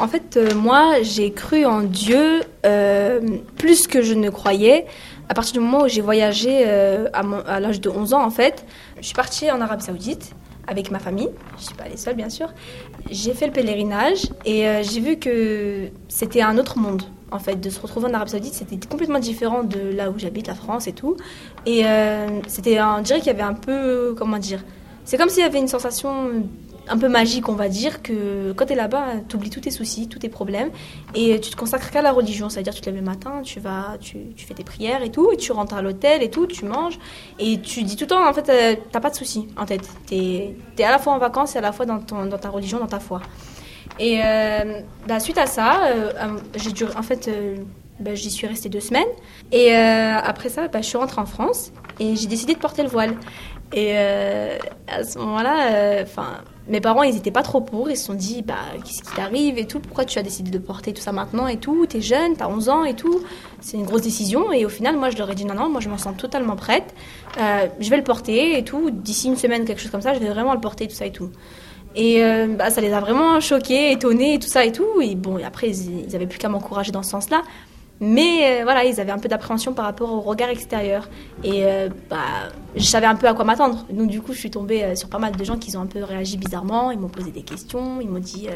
En fait, euh, moi, j'ai cru en Dieu euh, plus que je ne croyais. À partir du moment où j'ai voyagé euh, à, l'âge de 11 ans, en fait, je suis partie en Arabie Saoudite avec ma famille. Je suis pas allée seule, bien sûr. J'ai fait le pèlerinage et j'ai vu que c'était un autre monde. En fait, de se retrouver en Arabie Saoudite, c'était complètement différent de là où j'habite, la France et tout. Et c'était, on dirait qu'il y avait un peu, comment dire, c'est comme s'il y avait une sensation un peu magique, on va dire, que quand tu es là-bas, tu oublies tous tes soucis, tous tes problèmes, et tu te consacres qu'à la religion. C'est-à-dire, tu te lèves le matin, tu vas, tu, fais tes prières et tout, et tu rentres à l'hôtel et tout, tu manges, et tu dis tout le temps, en fait, euh, t'as pas de soucis en tête. Tu es, à la fois en vacances et à la fois dans, ton, dans ta religion, dans ta foi. Et euh, bah, suite à ça, euh, euh, j'ai dû, en fait, bah, j'y suis restée deux semaines, et après ça, bah, je suis rentrée en France, et j'ai décidé de porter le voile. Et à ce moment-là, enfin, mes parents, ils étaient pas trop pour. Ils se sont dit, bah, qu'est-ce qui t'arrive et tout Pourquoi tu as décidé de porter tout ça maintenant et tout T'es jeune, t'as 11 ans et tout. C'est une grosse décision. Et au final, moi, je leur ai dit, non, non, moi, je m'en sens totalement prête. Euh, je vais le porter et tout. D'ici une semaine, quelque chose comme ça, je vais vraiment le porter, tout ça et tout. Et euh, bah, ça les a vraiment choqués, étonnés et tout ça et tout. Et bon, après, ils, ils avaient plus qu'à m'encourager dans ce sens-là. Mais euh, voilà, ils avaient un peu d'appréhension par rapport au regard extérieur. Et euh, bah, je savais un peu à quoi m'attendre. Donc du coup, je suis tombée euh, sur pas mal de gens qui ont un peu réagi bizarrement. Ils m'ont posé des questions. Ils m'ont dit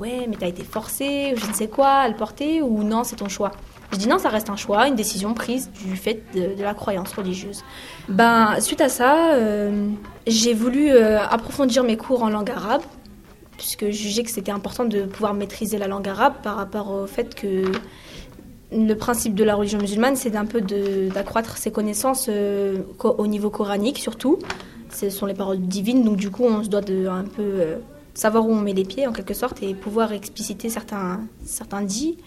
Ouais, mais t'as été forcée, ou je ne sais quoi, à le porter, ou non, c'est ton choix. Je dis non, ça reste un choix, une décision prise du fait de, la croyance religieuse. Ben, suite à ça, j'ai voulu approfondir mes cours en langue arabe, puisque je jugeais que c'était important de pouvoir maîtriser la langue arabe par rapport au fait que le principe de la religion musulmane, c'est d'un peu d'accroître ses connaissances euh, au niveau coranique surtout. Ce sont les paroles divines, donc du coup, on se doit de un peu euh, savoir où on met les pieds en quelque sorte et pouvoir expliciter certains certains dits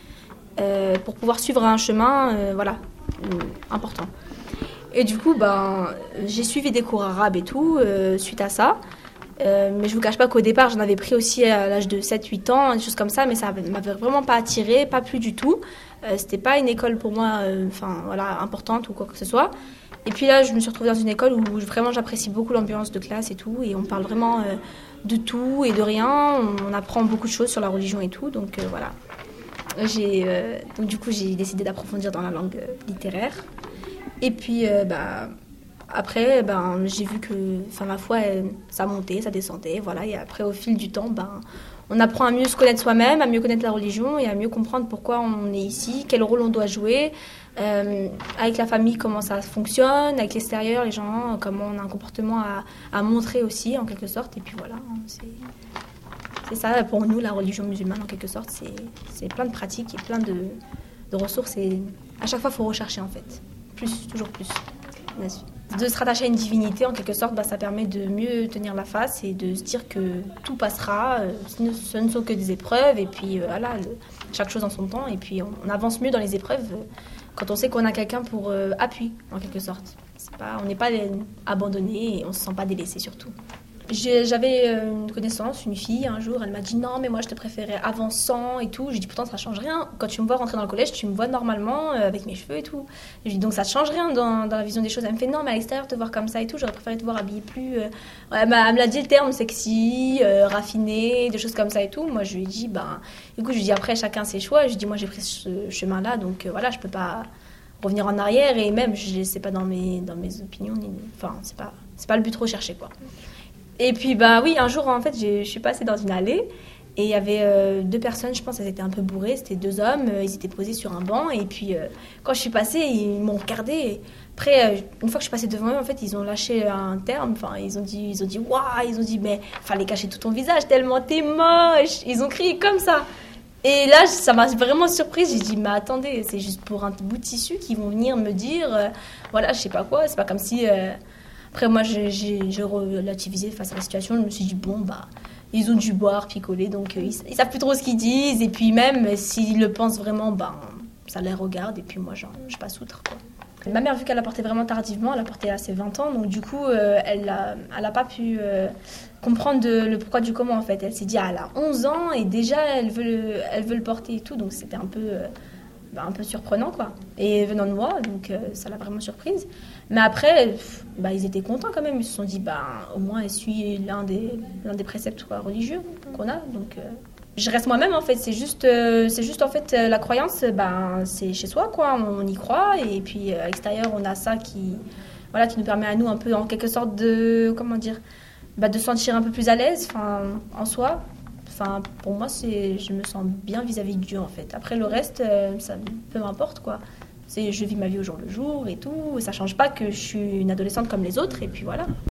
euh, pour pouvoir suivre un chemin, voilà, important. Et du coup, ben, j'ai suivi des cours arabes et tout suite à ça. Euh, mais je vous cache pas qu'au départ, j'en avais pris aussi à l'âge de 7-8 ans, des choses comme ça, mais ça m'avait vraiment pas attiré, pas plus du tout. Euh, C'était pas une école pour moi, euh, enfin voilà, importante ou quoi que ce soit. Et puis là, je me suis retrouvée dans une école où vraiment j'apprécie beaucoup l'ambiance de classe et tout, et on parle vraiment euh, de tout et de rien. On apprend beaucoup de choses sur la religion et tout, donc voilà. J'ai donc du coup j'ai décidé d'approfondir dans la langue littéraire. Et puis bah après, ben, j'ai vu que ma foi, ça montait, ça descendait, voilà. Et après, au fil du temps, ben, on apprend à mieux se connaître soi-même, à mieux connaître la religion et à mieux comprendre pourquoi on est ici, quel rôle on doit jouer, euh, avec la famille, comment ça fonctionne, avec l'extérieur, les gens, comment on a un comportement à, montrer aussi, en quelque sorte. Et puis voilà, hein, c'est ça pour nous, la religion musulmane, en quelque sorte. C'est plein de pratiques et plein de, de ressources. Et à chaque fois, il faut rechercher, en fait. Plus, toujours plus. là-dessus. De se rattacher à une divinité, en quelque sorte, bah, ça permet de mieux tenir la face et de se dire que tout passera. euh, Ce ne, sont que des épreuves. Et puis euh, voilà, chaque chose en son temps. Et puis on, avance mieux dans les épreuves euh, quand on sait qu'on a quelqu'un pour appui, en quelque sorte. Pas, on n'est pas abandonné et on ne se sent pas délaissé surtout. J'ai- J'avais euh, une connaissance, une fille, un jour, elle m'a dit non, mais moi je te préférais avant sans et tout. J'ai dit pourtant ça change rien. Quand tu me vois rentrer dans le collège, tu me vois normalement euh, avec mes cheveux et tout. Je lui dis donc ça change rien dans, dans la vision des choses. Elle me fait non, mais à l'extérieur te voir comme ça et tout, j'aurais préféré te voir habillée plus. euh, elle me l'a dit le terme sexy, euh, raffiné, des choses comme ça et tout. Moi je lui ai dit, ben écoute, je lui ai dit après chacun ses choix. Je lui ai dit moi j'ai pris ce chemin-là, donc voilà, je peux pas revenir en arrière et même je c'est pas dans mes dans mes opinions ni enfin c'est pas pas le but recherché quoi et puis, bah oui, un jour, en fait, je suis passée dans une allée et il y avait euh, deux personnes, je pense, elles étaient un peu bourrées, c'était deux hommes, euh, ils étaient posés sur un banc et puis euh, quand je suis passée, ils m'ont regardé. Après, une fois que je suis passée devant eux, en fait, ils ont lâché un terme, enfin, ils ont dit, ils ont dit, waouh, ils ont dit, mais fallait cacher tout ton visage tellement t'es moche. Ils ont crié comme ça. Et là, ça m'a vraiment surprise. J'ai dit, mais attendez, c'est juste pour un bout de tissu qu'ils vont venir me dire, voilà, je sais pas quoi. C'est pas comme si. Après, moi, j'ai- relativisé face à la situation. Je me suis dit, bon, bah, ils ont dû boire, picoler, donc euh, ils, ils savent plus trop ce qu'ils disent. Et puis, même s'ils le pensent vraiment, ben, ça les regarde. Et puis, moi, genre, je passe outre. Ma mère, vu qu'elle a porté vraiment tardivement, elle a porté à ses 20 ans, donc du coup, euh, elle n'a elle a pas pu euh, comprendre le pourquoi du comment en fait. Elle s'est dit, ah, elle a 11 ans et déjà elle veut le, elle veut le porter et tout, donc c'était un peu, bah, un peu surprenant quoi. Et venant de moi, donc euh, ça l'a vraiment surprise. Mais après, bah, ils étaient contents quand même, ils se sont dit, bah, au moins elle suit l'un des, l'un des préceptes religieux qu'on a, donc euh, je reste moi-même en fait. C'est juste, euh, c'est juste en fait la croyance, ben c'est chez soi quoi. On y croit et puis à l'extérieur on a ça qui, voilà, qui nous permet à nous un peu en quelque sorte de, comment dire, bah, de se sentir un peu plus à l'aise, en soi. Enfin pour moi c'est, je me sens bien vis-à-vis de Dieu en fait. Après le reste, ça peu m'importe quoi. C'est, je vis ma vie au jour le jour et tout. Ça change pas que je suis une adolescente comme les autres et puis voilà.